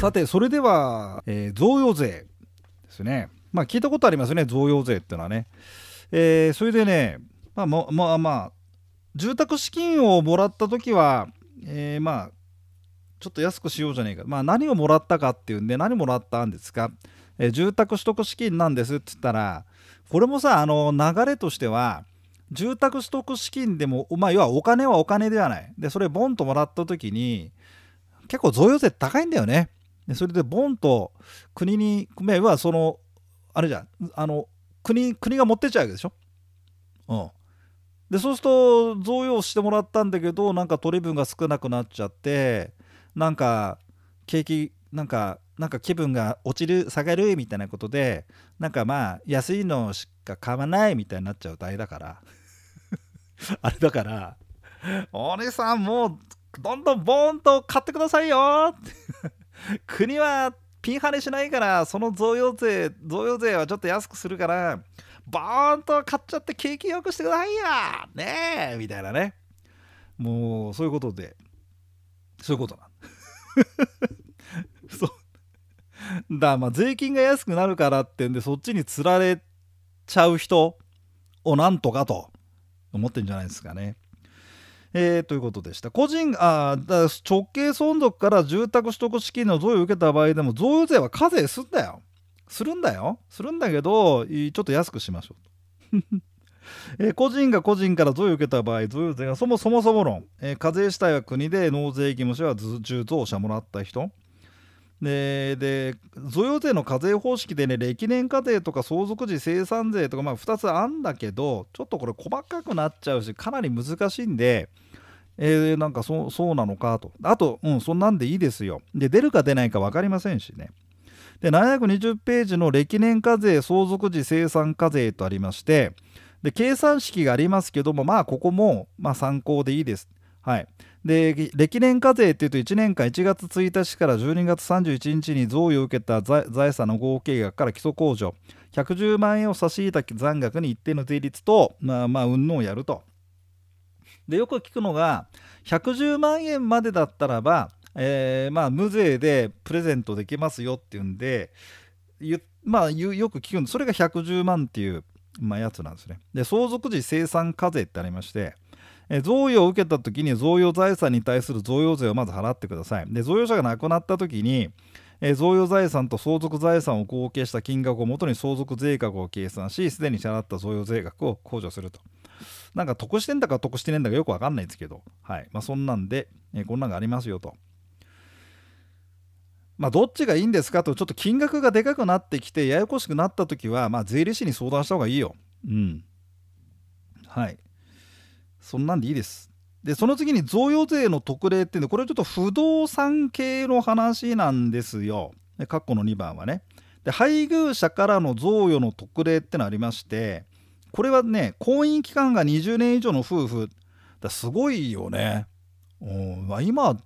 さてそれでは、えー、贈与税ですねまあ聞いたことありますね贈与税っていうのはね、えー、それでねまあまあまあ、まあ、住宅資金をもらった時は、えー、まあちょっと安くしようじゃねえか、まあ、何をもらったかっていうんで何もらったんですか、えー、住宅取得資金なんですって言ったらこれもさあの流れとしては住宅取得資金でも、まあ、要はお金はお金ではない。で、それボンともらった時に、結構贈与税高いんだよね。でそれでボンと国に、要はその、あれじゃん、あの、国、国が持ってっちゃうわけでしょ？うん。で、そうすると、贈与してもらったんだけど、なんか取り分が少なくなっちゃって、なんか、景気、なんか、なんか気分が落ちる、下がるみたいなことで、なんかまあ、安いのしか買わないみたいになっちゃうとあれだから。あれだから、お姉さんもうどんどんボーンと買ってくださいよって国はピンハネしないから、その贈与税、贈与税はちょっと安くするから、ボーンと買っちゃって景気よくしてくださいよねえみたいなね。もう、そういうことで、そういうことなん。そう。だまあ税金が安くなるからってんで、そっちにつられちゃう人をなんとかと。思ってんじゃないですかね。えー、ということでした。個人あだ直系存続から住宅取得資金の贈与を受けた場合でも贈与税は課税すんだよ。するんだよ。するんだけど、ちょっと安くしましょうと。えー、個人が個人から贈与を受けた場合、贈与税がそもそもそも論、えー、課税主体は国で納税義務者は重増者もらった人、でで贈与税の課税方式でね歴年課税とか相続時生産税とかまあ2つあんだけどちょっとこれ細かくなっちゃうしかなり難しいんでえー、なんかそそうなのかと。あとうんそんなんでいいですよ。で出るか出ないか分かりませんしね。で720ページの歴年課税相続時生産課税とありましてで計算式がありますけどもまあここもまあ参考でいいです。はい。で歴年課税っていうと1年間1月1日から12月31日に贈与を受けた財産の合計額から基礎控除。110万円を差し引いた残額に一定の税率とまあまあ運のをやると。でよく聞くのが110万円までだったらば、えー、まあ無税でプレゼントできますよっていうんでまあよく聞くんでそれが110万っていう、まあ、やつなんですね。で相続時生産課税ってありましてえ贈与を受けた時に贈与財産に対する贈与税をまず払ってください。で贈与者が亡くなった時に、え贈与財産と相続財産を合計した金額をもとに相続税額を計算し、すでに支払った贈与税額を控除すると。なんか得してんだか得してねえんだかよくわかんないんですけど、はい。まあ、そんなんで、えこんなんがありますよと。まあ、どっちがいいんですかと、ちょっと金額がでかくなってきて、ややこしくなった時は、まあ、税理士に相談した方がいいよ。うん。はい。そんなんでいいです。で、その次に贈与税の特例っていうのは、これちょっと不動産系の話なんですよ。で、括弧の2番はね。で、配偶者からの贈与の特例ってのありまして、これはね、婚姻期間が20年以上の夫婦、だすごいよね。まあ、今、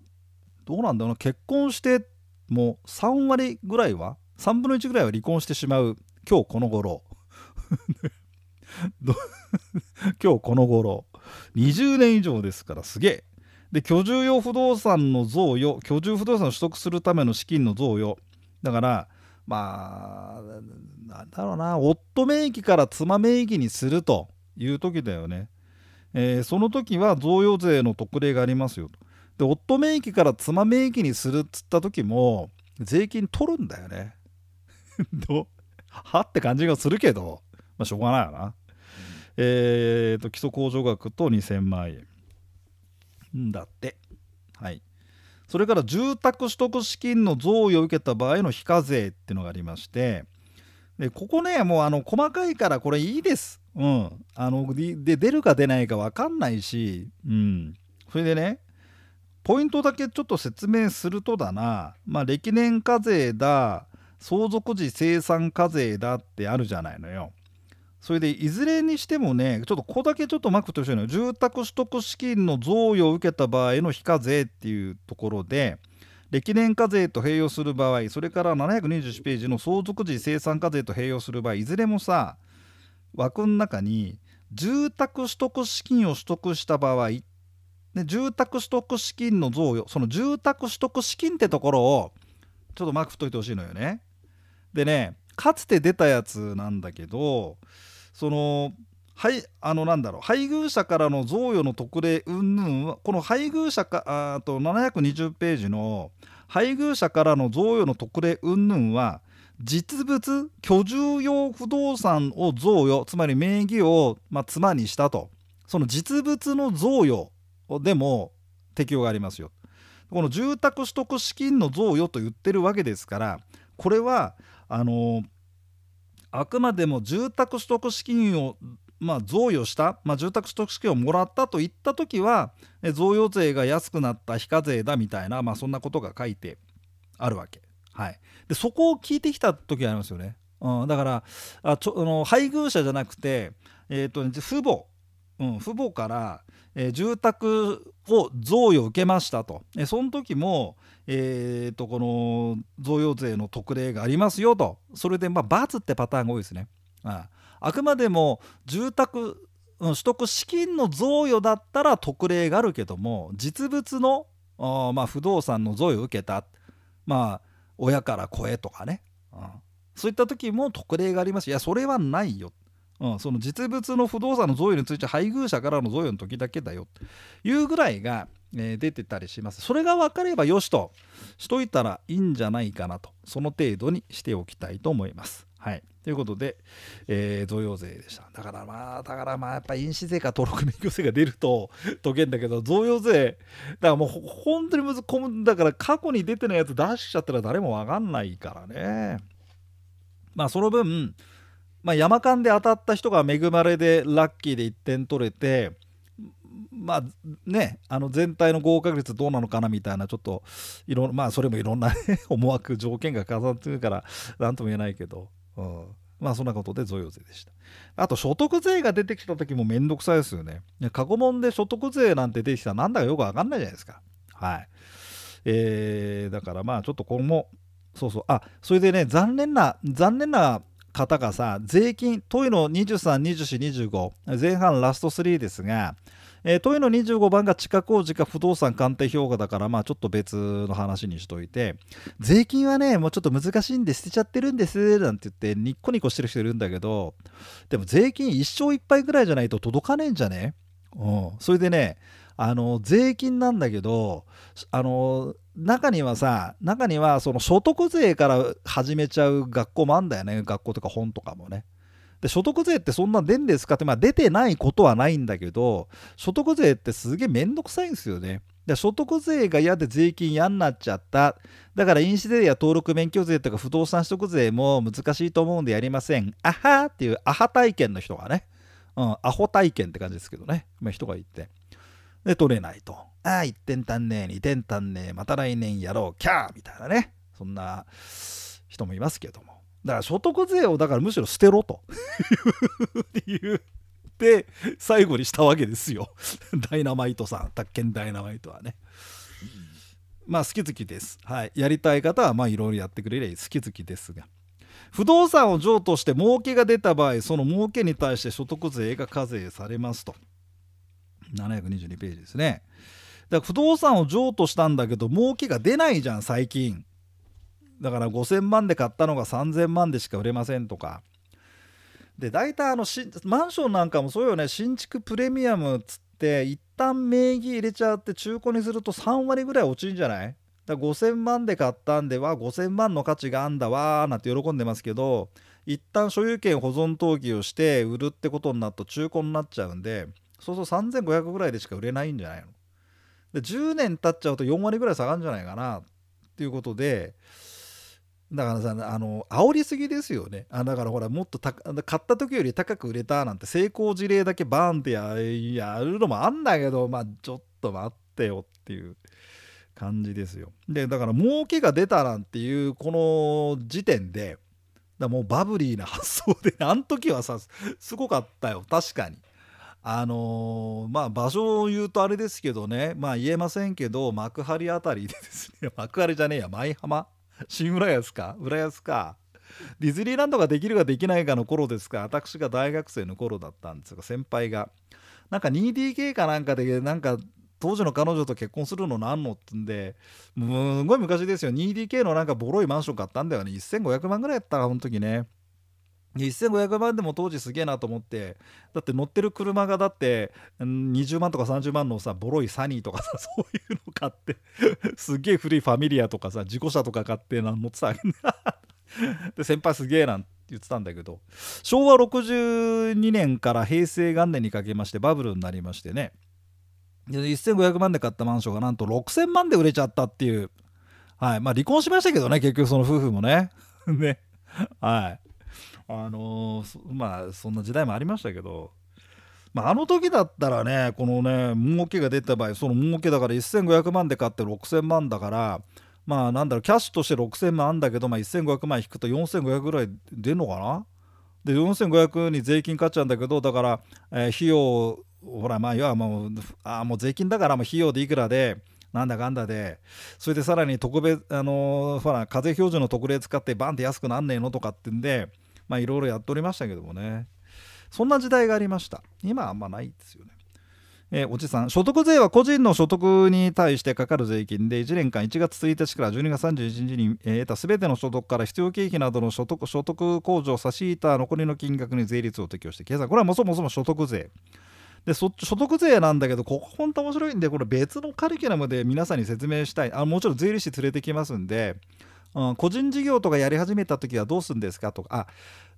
どうなんだろうな、結婚してもう3割ぐらいは、3分の1ぐらいは離婚してしまう、今日この頃。今日この頃。20年以上ですからすげえ。で居住用不動産の贈与居住不動産を取得するための資金の贈与。だからまあなんだろうな夫名義から妻名義にするという時だよね、えー、その時は贈与税の特例がありますよで夫名義から妻名義にするっつった時も税金取るんだよね。どは？って感じがするけど。まあしょうがないよな。えーと、基礎控除額と2000万円。だって。はい。それから住宅取得資金の贈与を受けた場合の非課税っていうのがありまして。でここねもうあの細かいからこれいいです。うん。あので出るか出ないか分かんないし。うん。それでねポイントだけちょっと説明するとだな。まあ歴年課税だ相続時生産課税だってあるじゃないのよ。それでいずれにしてもねちょっとここだけちょっとマークと一緒に住宅取得資金の贈与を受けた場合の非課税っていうところで歴年課税と併用する場合それから721ページの相続時生産課税と併用する場合いずれもさ枠の中に住宅取得資金を取得した場合で住宅取得資金の贈与その住宅取得資金ってところをちょっとマーク振っといてほしいのよね。でねかつて出たやつなんだけどそのはいあのなんだろう配偶者からの贈与の特例云々はこの配偶者かあと720ページの配偶者からの贈与の特例云々は実物居住用不動産を贈与つまり名義を、まあ、妻にしたとその実物の贈与でも適用がありますよ。この住宅取得資金の贈与と言ってるわけですからこれはあのあくまでも住宅取得資金をまあ、贈与した、まあ、住宅取得資金をもらったといった時は贈与税が安くなった非課税だみたいな、まあ、そんなことが書いてあるわけ。はい、でそこを聞いてきた時ありますよね。うん、だからあちょあの配偶者じゃなくて、えーと、父母、うん、父母から、えー、住宅を贈与受けましたと、えその時も、えーと、この贈与税の特例がありますよと。それでまあ×ってパターンが多いですね。ああ。くまでも住宅取得資金の贈与だったら特例があるけども実物のあ、まあ、不動産の贈与を受けた。まあ親から声とかね、うん、そういった時も特例があります。いやそれはないよ、うん、その実物の不動産の贈与について配偶者からの贈与の時だけだよというぐらいが、えー、出てたりしますそれが分かればよしとしといたらいいんじゃないかなとその程度にしておきたいと思いますはいということで、えー、贈与税でした。だからまあ、だからまあ、やっぱ印紙税か登録免許税が出ると 解けんだけど、贈与税、だからもう本当にむずこむ、だから過去に出てないやつ出しちゃったら誰もわかんないからね。まあ、その分、まあ、山間で当たった人が恵まれでラッキーで1点取れて、まあね、あの全体の合格率どうなのかなみたいな、ちょっといろ、まあそれもいろんな、思惑、条件が重なってるから、なんとも言えないけど、うん、まあそんなことで贈与税でした。あと所得税が出てきた時もめんどくさいですよね。過去問で所得税なんて出てきたらなんだかよくわかんないじゃないですか。はい。えー、だからまあちょっとこれも、そうそう、あ、それでね、残念な、残念な方がさ、税金、トイの23、24、25、前半ラスト3ですが、えー、問いの25番が地下工事か不動産鑑定評価だから、まあちょっと別の話にしといて、税金はね、もうちょっと難しいんで捨てちゃってるんです、なんて言ってニッコニコしてる人いるんだけど、でも税金一生いっぱいぐらいじゃないと届かねえんじゃね？うん。それでね、あの、税金なんだけど、あの、中にはさ、中にはその所得税から始めちゃう学校もあんだよね。学校とか本とかもね。で所得税ってそんな出んですかって、まあ、出てないことはないんだけど所得税ってすげえめんどくさいんですよね。で所得税が嫌で税金嫌になっちゃっただから印紙税や登録免許税とか不動産取得税も難しいと思うんでやりません。あはーっていうアハ体験の人がね、うん、アホ体験って感じですけどね、まあ、人がいて。で、取れないと。ああ、1点足んねえ、2点足んねえ、また来年やろう、キャーみたいなね、そんな人もいますけども。だから所得税をだからむしろ捨てろと。言って最後にしたわけですよ。ダイナマイトさん宅建ダイナマイトはね。まあ好き好きです。はい。やりたい方はまあいろいろやってくれりゃ好き好きですが。不動産を譲渡して儲けが出た場合その儲けに対して所得税が課税されますと。722ページですね。だから不動産を譲渡したんだけど儲けが出ないじゃん最近。だから5000万で買ったのが3000万でしか売れませんとか。で大体あのしマンションなんかもそうよね。新築プレミアムっつって一旦名義入れちゃって中古にすると3割ぐらい落ちるんじゃない？だ5000万で買ったんでは5000万の価値があんだわーなんて喜んでますけど一旦所有権保存登記をして売るってことになると中古になっちゃうんでそうそう3500ぐらいでしか売れないんじゃないの？で10年経っちゃうと4割ぐらい下がるんじゃないかな？っていうことでだからさあの煽りすぎですよね。あだからほらもっと買った時より高く売れたなんて成功事例だけバーンってやるのもあんだけどまあちょっと待ってよっていう感じですよ。でだから儲けが出たなんていうこの時点でだもうバブリーな発想であの時はさすごかったよ。確かに。あのー、まあ場所を言うとあれですけどね。まあ言えませんけど幕張あたりでですね 幕張じゃねえや舞浜。新浦安か浦安か。ディズニーランドができるかできないかの頃ですか。私が大学生の頃だったんですが先輩が。なんか 2DK かなんかでなんか当時の彼女と結婚するのなんのってんですごい昔ですよ。2DK のなんかボロいマンション買ったんだよね。1500万ぐらいやったらその時ね。1500万でも当時すげえなと思ってだって乗ってる車がだって20万とか30万のさボロいサニーとかさ そういうの買ってすげえ古いファミリアとかさ事故車とか買って乗ってた で先輩すげえなんて言ってたんだけど昭和62年から平成元年にかけましてバブルになりましてね。1500万で買ったマンションがなんと6000万で売れちゃったっていう。はい。まあ離婚しましたけどね結局その夫婦もね。ね。はい。あの、まあそんな時代もありましたけど、まあ、あの時だったらねこのね儲けが出た場合その儲けだから1500万で買って6000万だからまあなんだろうキャッシュとして6000万あんだけど、まあ、1500万引くと4500ぐらい出るのかな？で4500に税金かかっちゃうんだけどだから、えー、費用ほらまあ要はもうあもう税金だからもう費用でいくらでなんだかんだでそれでさらに特別あのー、ほら課税標準の特例使ってバンって安くなんねえのとかってんでまあいろいろやっておりましたけどもね。そんな時代がありました。今あんまないですよね。えー、おじさん所得税は個人の所得に対してかかる税金で1年間1月1日から12月31日に、得た全ての所得から必要経費などの所得所得控除を差し引いた残りの金額に税率を適用して計算。これはもそもそも所得税。で所得税なんだけどここ本当面白いんでこれ別のカリキュラムで皆さんに説明したい。あもちろん税理士連れてきますんでうん、個人事業とかやり始めた時はどうするんですかとか。あ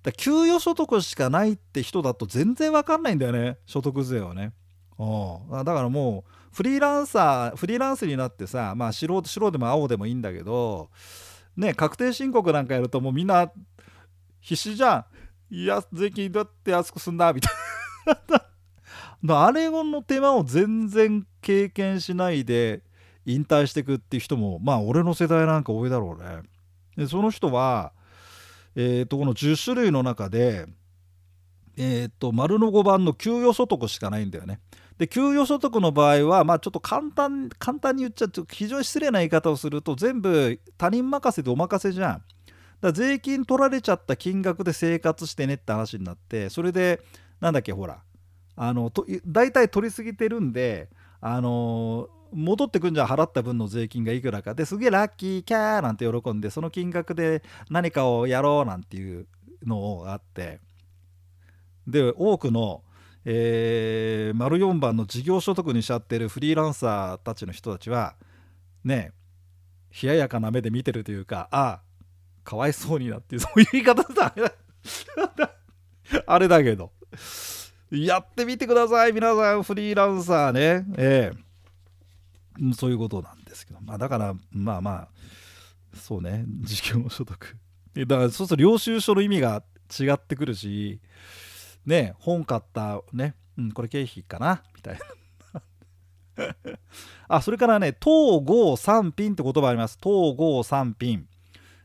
だ給与所得しかないって人だと全然わかんないんだよね。所得税はね。うん、だからもうフリーランサーフリーランスになってさまあ素人白でも青でもいいんだけどね確定申告なんかやるともうみんな必死じゃん。いや税金どうやって安くすんだみたいな。あれの手間を全然経験しないで引退していくっていう人もまあ俺の世代なんか多いだろうね。でその人は、えー、とこの10種類の中で、えー、と丸の5番の給与所得しかないんだよね。で給与所得の場合は、まあ、ちょっと簡単簡単に言っちゃうと非常に失礼な言い方をすると全部他人任せでお任せじゃん。だ税金取られちゃった金額で生活してねって話になってそれでなんだっけほらあのと大体取りすぎてるんであの戻ってくんじゃん払った分の税金がいくらか。ですげえラッキーキャーなんて喜んでその金額で何かをやろうなんていうのがあって。で多くの、えー、丸4番の事業所得にしちゃってるフリーランサーたちの人たちはね冷ややかな目で見てるというかああかわいそうになっていうそういう言い方だ。あれだけど。やってみてください皆さんフリーランサーね。ええ。ーそういうことなんですけど、まあ、だからまあまあそうね。事業所得。だからそうすると領収書の意味が違ってくるしね本買ったね、うん、これ経費かな？みたいな。あそれからね統合三品って言葉あります。統合三品。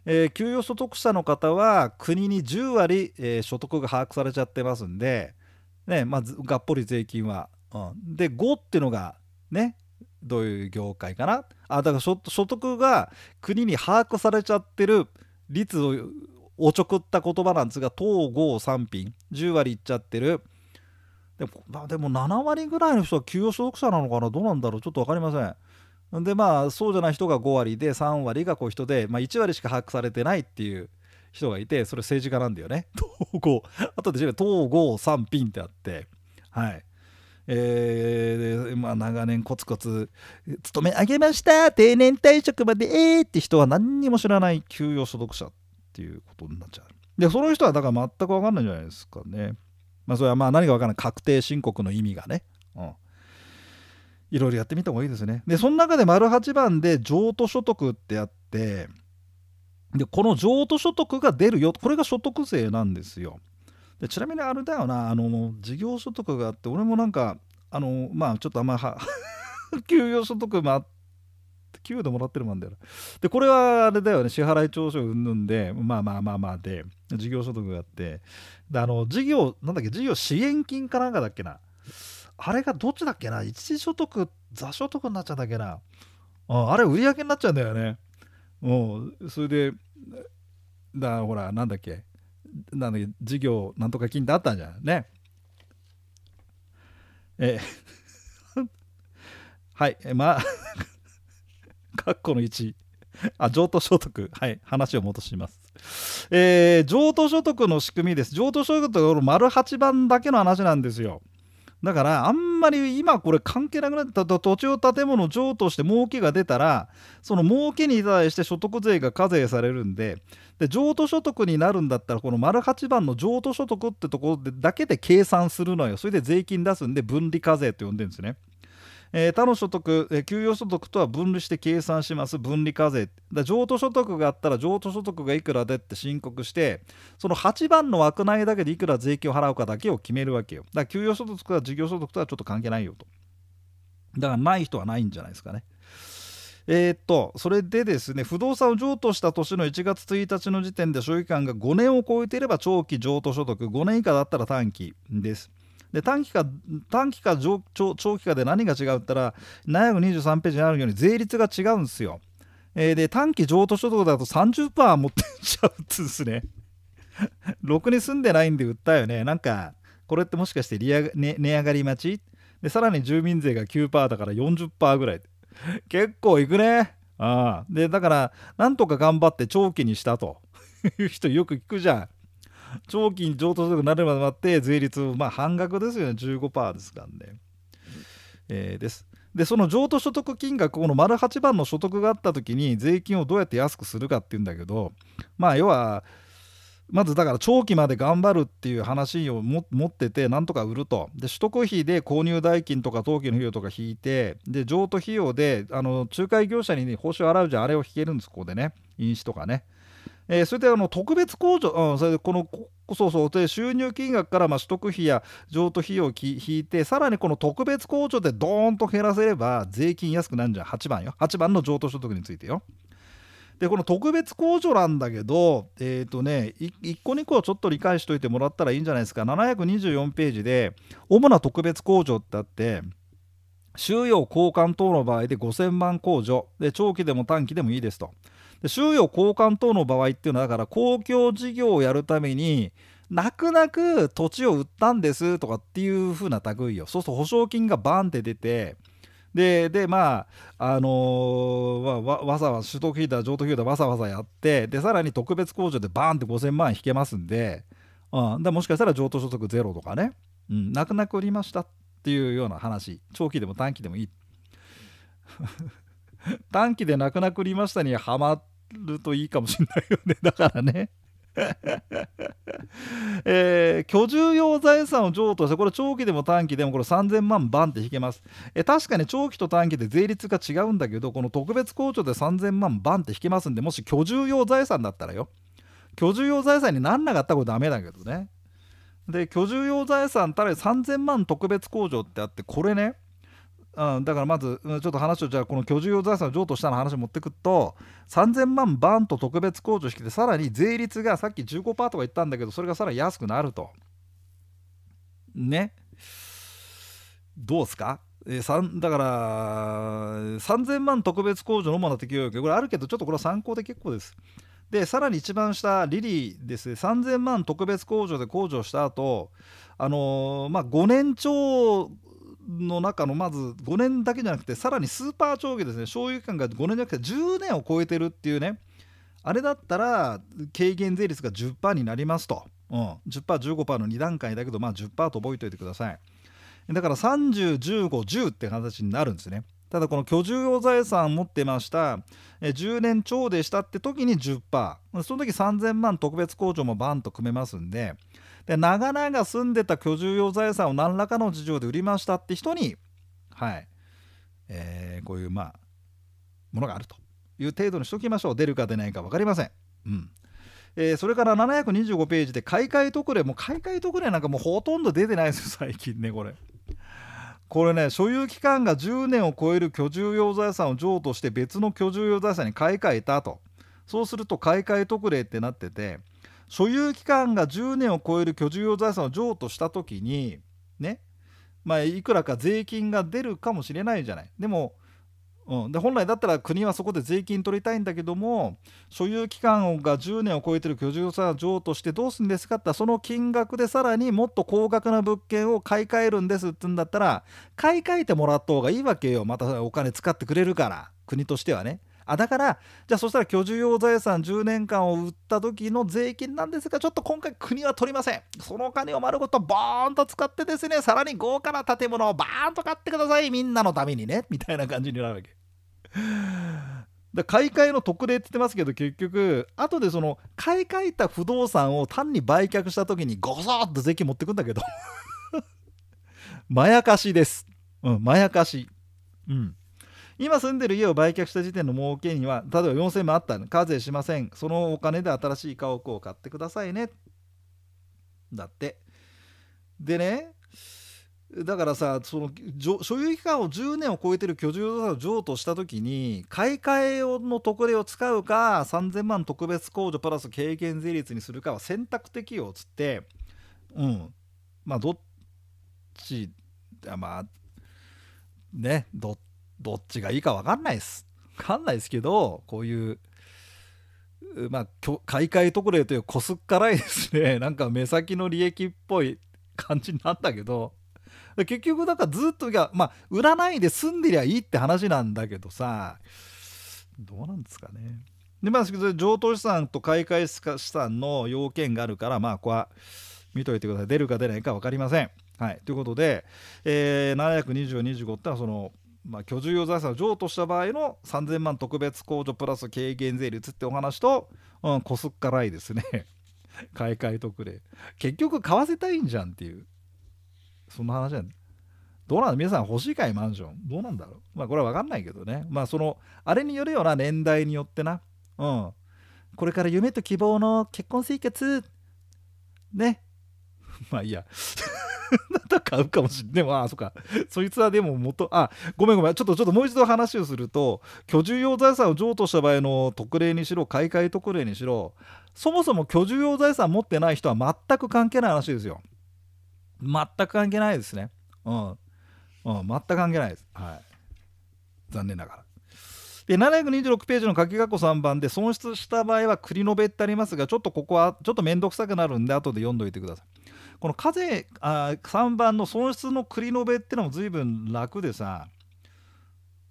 えー、給与所得者の方は国に10割、えー、所得が把握されちゃってますんで、ねまずがっぽり税金は。うん、で5っていうのがねどういう業界かな？あだから所得が国に把握されちゃってる率をおちょくった言葉なんですが統合3品。10割いっちゃってる。でもでも7割ぐらいの人は給与所得者なのかな？どうなんだろう？ちょっと分かりません。でまあそうじゃない人が5割で3割がこう人で、まあ、1割しか把握されてないっていう人がいてそれ政治家なんだよね。統合。あとで統合3品ってあって。はい。えー、まあ、長年コツコツ勤め上げました。定年退職までえーって人は何にも知らない給与所得者っていうことになっちゃう。でその人はだから全く分かんないんじゃないですかね。まあそれはまあ何か分からない。確定申告の意味がね。うん。いろいろやってみた方がいいですね。でその中で丸8番で譲渡所得ってあってでこの譲渡所得が出るよこれが所得税なんですよ。でちなみにあれだよな。あの事業所得があって俺もなんかあのまあちょっとあんまは 給与所得もあって給与でもらってるもんだよでこれはあれだよね。支払い調書うんぬんでまあまあまあまあで事業所得があって。であの事業なんだっけ事業支援金かなんかだっけな。あれがどっちだっけな。一時所得座所得になっちゃうんだっけな。ああれ売り上げになっちゃうんだよね。うんそれでだほらなんだっけ。なんだ事業なんとか金ってあったんじゃない？ね。え はいまあ 括弧の1あ譲渡所得。はい話を戻します。えー、譲渡所得の仕組みです。譲渡所得と丸8番だけの話なんですよ。だからあんまり今これ関係なくなった土地を建物譲渡して儲けが出たらその儲けに対して所得税が課税されるんでで譲渡所得になるんだったらこの丸8番の譲渡所得ってところでだけで計算するのよそれで税金出すんで分離課税と呼んでるんですね。えー、他の所得、えー、給与所得とは分離して計算します。分離課税。だ譲渡所得があったら譲渡所得がいくらでって申告してその8番の枠内だけでいくら税金を払うかだけを決めるわけよ。だから給与所得とか事業所得とはちょっと関係ないよと。だからない人はないんじゃないですかね。えー、っとそれでですね不動産を譲渡した年の1月1日の時点で所有期間が5年を超えていれば長期譲渡所得。5年以下だったら短期です。で短期か短期か長長期かで何が違うったら723ページにあるように税率が違うんですよ。えー、で短期譲渡所得だと30%持ってっちゃうっつですね。ろくに住んでないんで売ったよね。なんかこれってもしかして利上、ね、値上がり待ち？でさらに住民税が9%だから40%ぐらい。結構いくね。ああでだからなんとか頑張って長期にしたと いう人よく聞くじゃん。長期に譲渡所得になるまで待って税率まあ半額ですよね。15%ですからね、えー、です。でその譲渡所得金額この丸8番の所得があった時に税金をどうやって安くするかっていうんだけどまあ要はまずだから長期まで頑張るっていう話を持っててなんとか売ると。で取得費で購入代金とか登記の費用とか引いてで譲渡費用であの仲介業者に、ね、報酬を払うじゃあれを引けるんですここでね。印紙とかね。えー、それであの特別控除、うん、それでこのそうそうで収入金額からまあ取得費や譲渡費用を引いてさらにこの特別控除でドーンと減らせれば税金安くなるんじゃん8番よ8番の譲渡所得についてよ。でこの特別控除なんだけどえっ、ー、とね1個2個ちょっと理解しといてもらったらいいんじゃないですか724ページで主な特別控除ってあって収容交換等の場合で5000万控除で長期でも短期でもいいですと。で収容交換等の場合っていうのはだから公共事業をやるために泣く泣く土地を売ったんですとかっていう風な類よ。そうすると保証金がバンって出てででまああのー、わわざわざ取得費だ譲渡費だわざわざやってでさらに特別控除でバーンって5000万引けますんで、うん、だもしかしたら譲渡所得ゼロとかね、うん、泣く泣く売りましたっていうような話。長期でも短期でもいい。短期で泣く泣く売りましたにはまってるといいかもしれないよね。だからね。えー、居住用財産を譲渡してこれ長期でも短期でもこれ3000万バンって引けます、えー、確かに長期と短期で税率が違うんだけどこの特別控除で3000万バンって引けますんでもし居住用財産だったらよ。居住用財産になんなかったらこれダメだけどね。で居住用財産たら3000万特別控除ってあってこれねうん、だからまずちょっと話をじゃあこの居住用財産を譲渡したの話を持ってくると3000万バンと特別控除してさらに税率がさっき15%とか言ったんだけどそれがさらに安くなると。ね。どうすか？えー、だから3000万特別控除の主な適用これあるけどちょっとこれは参考で結構です。でさらに一番下リリーです。ね3000万特別控除で控除した後あのー、まあ5年超の中のまず5年だけじゃなくてさらにスーパー長期ですね。所有期間が5年じゃなくて10年を超えてるっていうね。あれだったら軽減税率が10%になりますと、うん、10%15% の2段階だけどまあ10%と覚えておいてください。だから301510って形になるんですね。ただこの居住用財産持ってました。10年超でしたって時に10%その時3000万特別控除もバンと組めますんで。で長々住んでた居住用財産を何らかの事情で売りましたって人にはい、えー、こういうまあものがあるという程度にしときましょう出るか出ないか分かりません。うんえー、それから725ページで買い替え特例もう買い替え特例なんかもうほとんど出てないですよ 最近ねこれ。これね所有期間が10年を超える居住用財産を譲渡して別の居住用財産に買い替えたとそうすると買い替え特例ってなってて所有期間が10年を超える居住用財産を譲渡した時にねまあいくらか税金が出るかもしれないじゃない。でもうん、で本来だったら国はそこで税金取りたいんだけども所有期間が10年を超えてる居住者譲渡してどうするんですかってその金額でさらにもっと高額な物件を買い替えるんですって言うんだったら買い替えてもらった方がいいわけよ。またお金使ってくれるから。国としてはね。あだからじゃあそしたら居住用財産10年間を売った時の税金なんですがちょっと今回国は取りません。そのお金を丸ごとボーンと使ってですねさらに豪華な建物をバーンと買ってください。みんなのためにね。みたいな感じになるわけ。だ買い替えの特例って言ってますけど結局後でその買い替えた不動産を単に売却した時にゴソッと税金持ってくんだけど。まやかしです。うんまやかし。うん。今住んでる家を売却した時点の儲けには例えば4000万あったら課税しません。そのお金で新しい家屋を買ってくださいね。だって。でねだからさその所有期間を10年を超えてる居住を譲渡した時に買い替えの特例を使うか3000万特別控除プラス軽減税率にするかは選択的よっつってうん。まあどっちまあねどっどっちがいいか分かんないです。分かんないですけどこういうまあ買い替え特例というこすっからいですね なんか目先の利益っぽい感じになったけど結局だからずっといやまあ売らないで住んでりゃいいって話なんだけどさどうなんですかね。でまあ譲渡資産と買い替え資産の要件があるからまあここは見といてください出るか出ないか分かりません。はい、ということで、えー、72025ってのはそのまあ、居住用財産を譲渡した場合の3000万特別控除プラス軽減税率ってお話と、うん、こすっからいですね。買い替え特例。結局買わせたいんじゃんっていう。そんな話なんどうなんだ？皆さん欲しいかいマンション？どうなんだろう？まあこれは分かんないけどね。まあそのあれによるような年代によってな。うん。これから夢と希望の結婚生活。ね。まあいいや。買うかもしれない。でも、あ、そっか。そいつはでも元、あ、ごめんごめん。ちょっと、ちょっともう一度話をすると、居住用財産を譲渡した場合の特例にしろ、買い替え特例にしろ、そもそも居住用財産持ってない人は全く関係ない話ですよ。全く関係ないですね。うん。うん、全く関係ないです。はい。残念ながら。で726ページの書き括弧3番で損失した場合は繰り延べってありますがちょっとここはちょっと面倒くさくなるんで後で読んどいてください。この課税あ3番の損失の繰り延べってのも随分楽でさ。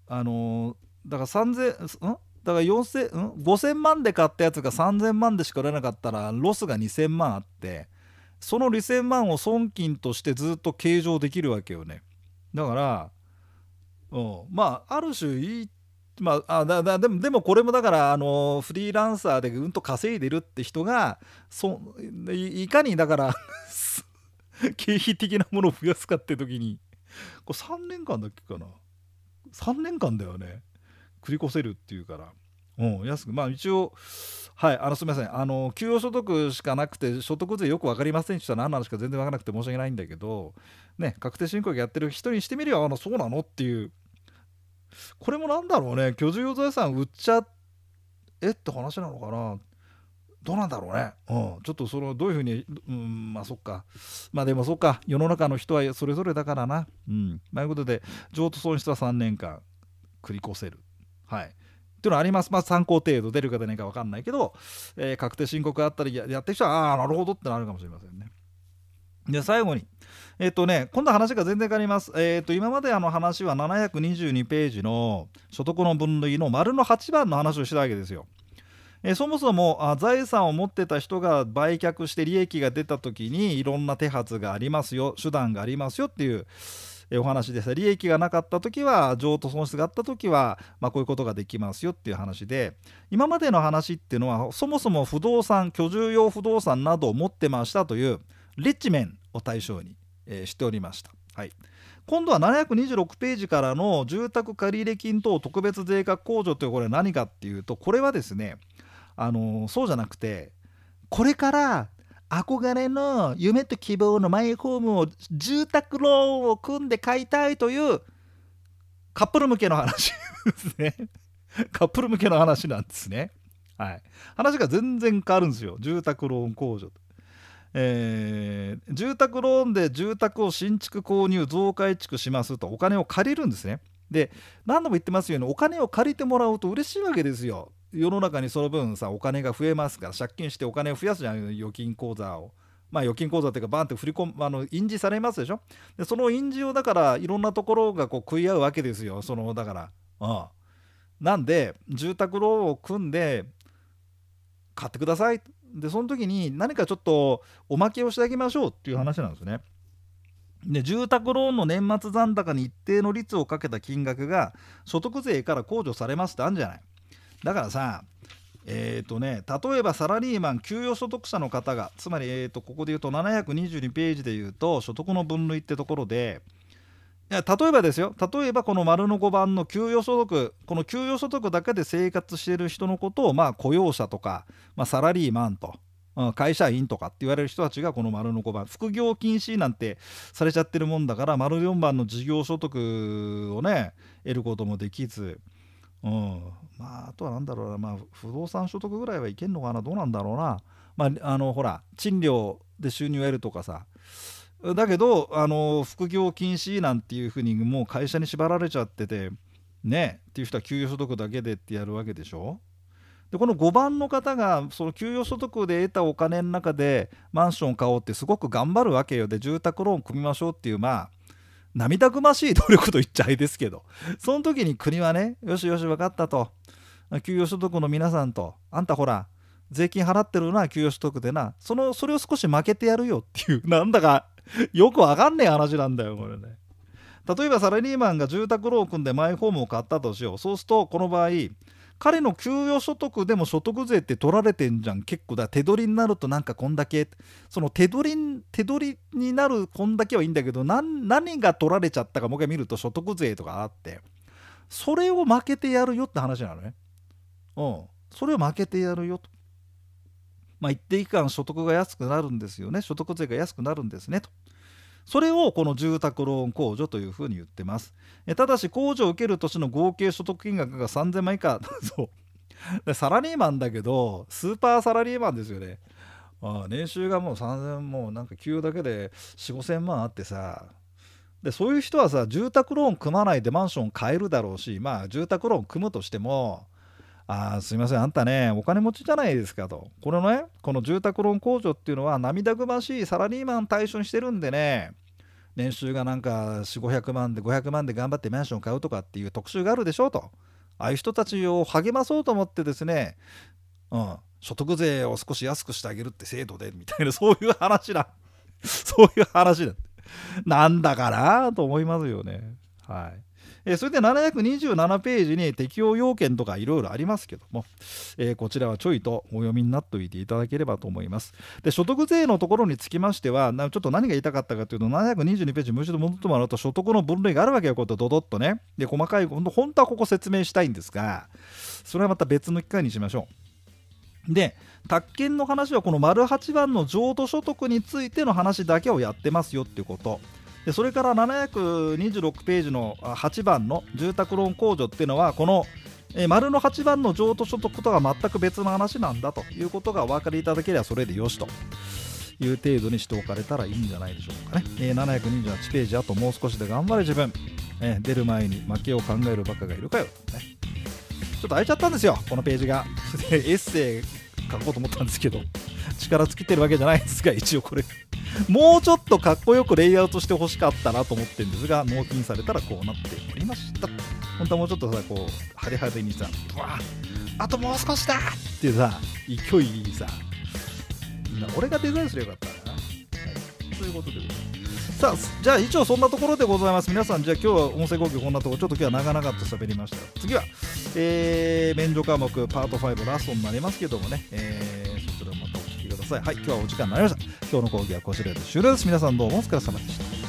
あのだから3000ん？だから4000ん？5000万で買ったやつが3000万でしか売れなかったらロスが2000万あってその2000万を損金としてずっと計上できるわけよね。だから、うん、まあある種いいまあ、あだだでもでもこれもだからあのフリーランサーでうんと稼いでるって人がそいかにだから 経費的なものを増やすかって時にこれ3年間だっけかな。3年間だよね。繰り越せるっていうから。うん安く。まあ一応はいあのすみません。あの給与所得しかなくて所得税よく分かりませんでしたら何なのしか全然分からなくて申し訳ないんだけどね確定申告やってる人にしてみればあのそうなのっていう。これもなんだろうね。居住用財産売っちゃえって話なのかな。どうなんだろうね、うん、ちょっとそのどういうふうに、うん、まあそっか。まあでもそっか。世の中の人はそれぞれだからな。うん。ということで譲渡損失は3年間繰り越せる。はい。っていうのはあります。まあ、参考程度出るか出ないか分かんないけど、えー、確定申告あったりやってる人は、ああ、なるほどってなるかもしれませんね。で、最後に、えっ、とね、今度話が全然変わります。えっ、と、今まであの話は722ページの所得の分類の丸の8番の話をしたわけですよ。えそもそも財産を持ってた人が売却して利益が出た時にいろんな手はずがありますよ手段がありますよっていうお話でした利益がなかった時は譲渡損失があった時は、まあ、こういうことができますよっていう話で今までの話っていうのはそもそも不動産居住用不動産などを持ってましたというリッチメンを対象に、えー、しておりました。はい今度は726ページからの住宅借入金等特別税額控除というこれは何かっていうとこれはですねあのそうじゃなくてこれから憧れの夢と希望のマイホームを住宅ローンを組んで買いたいというカップル向けの話 ですね。カップル向けの話なんですね。はい。話が全然変わるんですよ。住宅ローン控除えー、住宅ローンで住宅を新築購入増改築しますとお金を借りるんですね。で何度も言ってますようにお金を借りてもらうと嬉しいわけですよ。世の中にその分さお金が増えますから借金してお金を増やすじゃん預金口座を。まあ預金口座っていうかバンって振り込むあの印字されますでしょ？でその印字をだからいろんなところがこう食い合うわけですよ。そのだからうんなんで住宅ローンを組んで買ってください。でその時に何かちょっとおまけをしてあげましょうっていう話なんですね。で住宅ローンの年末残高に一定の率をかけた金額が所得税から控除されますってあるんじゃない？だからさえーとね、例えばサラリーマン給与所得者の方がつまり、え、とここで言うと722ページで言うと所得の分類ってところでいや例えばですよ例えばこの丸の5番の給与所得この給与所得だけで生活している人のことをまあ雇用者とか、まあ、サラリーマンと、会社員とかって言われる人たちがこの丸の5番副業禁止なんてされちゃってるもんだから丸4番の事業所得をね得ることもできずうん、まああとは何だろうな、まあ、不動産所得ぐらいはいけんのかな。どうなんだろうな。まああのほら賃料で収入を得るとかさ。だけどあの副業禁止なんていうふうにもう会社に縛られちゃっててねっていう人は給与所得だけでってやるわけでしょ。でこの5番の方がその給与所得で得たお金の中でマンションを買おうってすごく頑張るわけよ。で住宅ローン組みましょうっていうまあ涙ぐましい努力と言っちゃいですけど。その時に国はねよしよし分かったと。給与所得の皆さんと。あんたほら税金払ってるな給与所得でな。そのそれを少し負けてやるよっていう。なんだかよくわかんねえ話なんだよこれね。例えばサラリーマンが住宅ローン組んでマイホームを買ったとしよう。そうするとこの場合彼の給与所得でも所得税って取られてんじゃん。結構だ手取りになるとなんかこんだけその手取り手取りになるこんだけはいいんだけど何が取られちゃったかもう一回見ると所得税とかあって。それを負けてやるよって話なのね。うん。それを負けてやるよと。まあ一定期間所得が安くなるんですよね。所得税が安くなるんですねと。それをこの住宅ローン控除というふうに言ってます。えただし控除を受ける年の合計所得金額が3000万以下 そうサラリーマンだけどスーパーサラリーマンですよね。あ年収がもう3000もうなんか給与だけで45000万あってさでそういう人はさ住宅ローン組まないでマンション買えるだろうしまあ住宅ローン組むとしてもあすいません。あんたねお金持ちじゃないですかと。これねこの住宅ローン控除っていうのは涙ぐましいサラリーマン対象にしてるんでね。年収がなんか4500万で500万で頑張ってマンション買うとかっていう特集があるでしょうと。ああいう人たちを励まそうと思ってですね、うん、所得税を少し安くしてあげるって制度でみたいなそういう話だ。そういう話だ。なんだかなと思いますよね。はい。えー、それで727ページに適用要件とかいろいろありますけども、えー、こちらはちょいとお読みになっておいていただければと思います。で所得税のところにつきましてはちょっと何が言いたかったかというと722ページもう一度戻ってもらうと所得の分類があるわけよこうドドッとねで細かい本当はここ説明したいんですがそれはまた別の機会にしましょう。で宅建の話はこの丸8番の譲渡所得についての話だけをやってますよっていうこと。でそれから726ページの8番の住宅ローン控除っていうのはこのえ丸の8番の譲渡所得とは全く別の話なんだということがお分かりいただければそれでよしと。いう程度にしておかれたらいいんじゃないでしょうかね、え、728ページあともう少しで頑張れ自分、え、出る前に負けを考えるバカがいるかよ、ね、ちょっと空いちゃったんですよこのページが。エッセイ書こうと思ったんですけど。力尽きてるわけじゃないんですが一応これ。もうちょっとかっこよくレイアウトしてほしかったなと思ってるんですが納品されたらこうなっておりました。本当はもうちょっとさこう派手派手にさわあともう少しだってさ勢いいいさ俺がデザインすればよかったな、はい、ということでさあじゃあ一応そんなところでございます。皆さんじゃあ今日は音声合計こんなところちょっと今日は長々と喋りました。次は、えー、免除科目パート5ラストになりますけどもね、えー、さい。はい今日はお時間になりました。今日の講義はこちらで終了です。皆さんどうもお疲れ様でした。